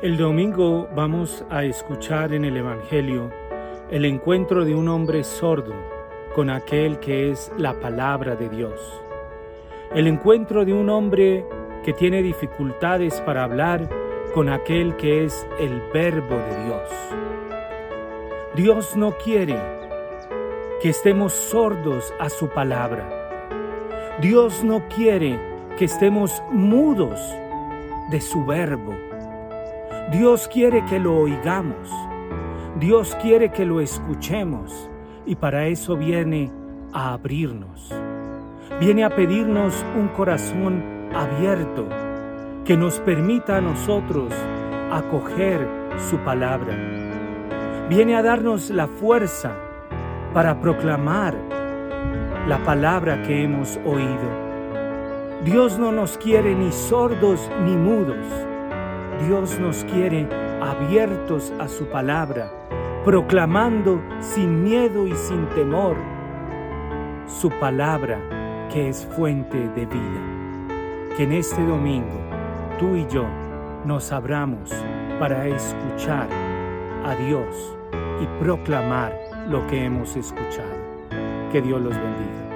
El domingo vamos a escuchar en el Evangelio el encuentro de un hombre sordo con aquel que es la palabra de Dios. El encuentro de un hombre que tiene dificultades para hablar con aquel que es el verbo de Dios. Dios no quiere que estemos sordos a su palabra. Dios no quiere que estemos mudos de su verbo. Dios quiere que lo oigamos. Dios quiere que lo escuchemos y para eso viene a abrirnos. Viene a pedirnos un corazón abierto que nos permita a nosotros acoger su palabra. Viene a darnos la fuerza para proclamar la palabra que hemos oído. Dios no nos quiere ni sordos ni mudos. Dios nos quiere abiertos a su palabra, proclamando sin miedo y sin temor su palabra que es fuente de vida. Que en este domingo tú y yo nos abramos para escuchar a Dios y proclamar lo que hemos escuchado. Que Dios los bendiga.